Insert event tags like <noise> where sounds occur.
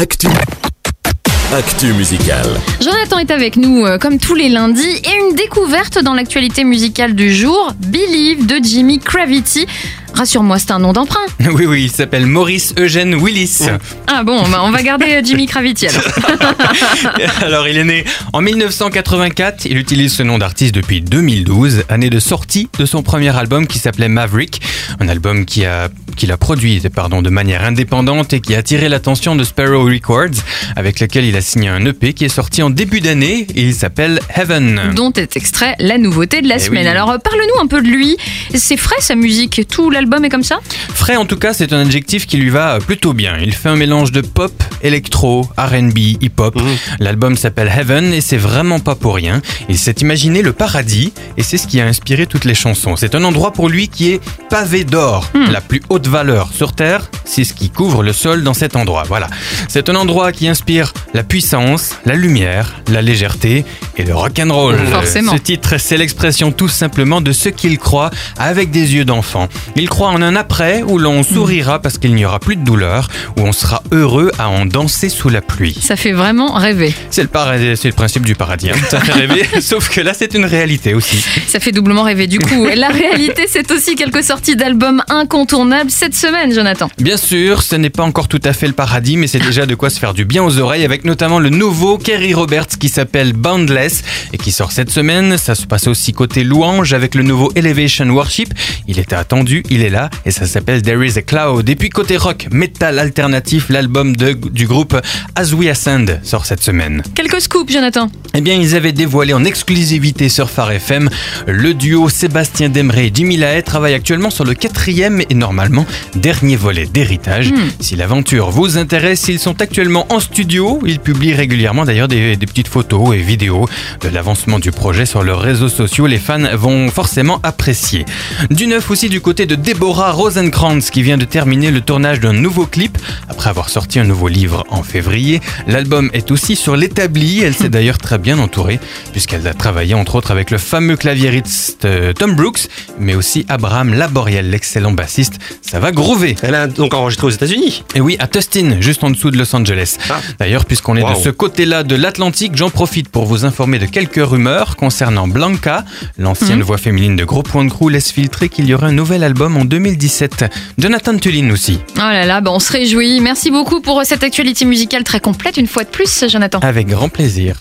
Actu. Actu musicale. Jonathan est avec nous euh, comme tous les lundis et une découverte dans l'actualité musicale du jour, Believe de Jimmy Cravity. Rassure-moi, c'est un nom d'emprunt. <laughs> Oui, oui, il s'appelle Maurice Eugène Willis. Ah bon, bah, on va garder euh, Jimmy Cravity alors. <laughs> Alors, il est né en 1984. Il utilise ce nom d'artiste depuis 2012, année de sortie de son premier album qui s'appelait Maverick. Un album qui a qu'il a produit pardon, de manière indépendante et qui a attiré l'attention de Sparrow Records, avec lequel il a signé un EP qui est sorti en début d'année et il s'appelle Heaven. Dont est extrait la nouveauté de la Eh semaine. oui. Alors euh, parle-nous un peu de lui. C'est frais sa musique, tout l'album est comme ça? Frais en tout cas, c'est un adjectif qui lui va plutôt bien. Il fait un mélange de pop, électro, R&B, hip-hop. L'album s'appelle Heaven et c'est vraiment pas pour rien. Il s'est imaginé le paradis et c'est ce qui a inspiré toutes les chansons. C'est un endroit pour lui qui est pavé d'or, la plus haute valeur sur Terre. C'est ce qui couvre le sol dans cet endroit. Voilà. C'est un endroit qui inspire la puissance, la lumière, la légèreté et le rock'n'roll. Forcément. Ce titre, c'est l'expression tout simplement de ce qu'il croit avec des yeux d'enfant. Il croit en un après où l'on sourira parce qu'il n'y aura plus de douleur, où on sera heureux à en danser sous la pluie. Ça fait vraiment rêver. C'est le, paradis- c'est le principe du paradis. hein. Ça fait rêver, <laughs> sauf que là, c'est une réalité aussi. Ça fait doublement rêver du coup. <laughs> La réalité, c'est aussi quelques sorties d'albums incontournables cette semaine, Jonathan. Bien sûr, ce n'est pas encore tout à fait le paradis, mais c'est déjà de quoi se faire du bien aux oreilles avec notamment le nouveau Kerry Roberts qui s'appelle Boundless et qui sort cette semaine. Ça se passe aussi côté louange avec le nouveau Elevation Worship. Il était attendu, il est et ça s'appelle There is a Cloud. Et puis côté rock, metal alternatif, l'album du groupe As We Ascend sort cette semaine. Quelques scoops, Jonathan? Eh bien, ils avaient dévoilé en exclusivité sur Phare FM le duo Sébastien Demré et Jimmy Lahaye travaille actuellement sur le quatrième et normalement dernier volet d'héritage. Si l'aventure vous intéresse, ils sont actuellement en studio. Ils publient régulièrement d'ailleurs des, des petites photos et vidéos de l'avancement du projet sur leurs réseaux sociaux. Les fans vont forcément apprécier. Du neuf aussi du côté de Deborah Rosenkrantz qui vient de terminer le tournage d'un nouveau clip après avoir sorti un nouveau livre en février. L'album est aussi sur l'établi. Elle s'est d'ailleurs très bien entourée puisqu'elle a travaillé entre autres avec le fameux claviériste euh, Tom Brooks, mais aussi Abraham Laboriel, l'excellent bassiste. Ça va groover. Elle a donc enregistré aux États-Unis. Et oui, à Tustin, juste en dessous de Los Angeles. Ah. D'ailleurs, puisqu'on est Wow. de ce côté-là de l'Atlantique, j'en profite pour vous informer de quelques rumeurs concernant Blanca. L'ancienne voix féminine de Gros Point de Crew laisse filtrer qu'il y aurait un nouvel album en 2017. Jonathan Tulin aussi, Oh là là, bah on se réjouit. Merci beaucoup pour cette actualité musicale très complète une fois de plus, Jonathan. avec grand plaisir.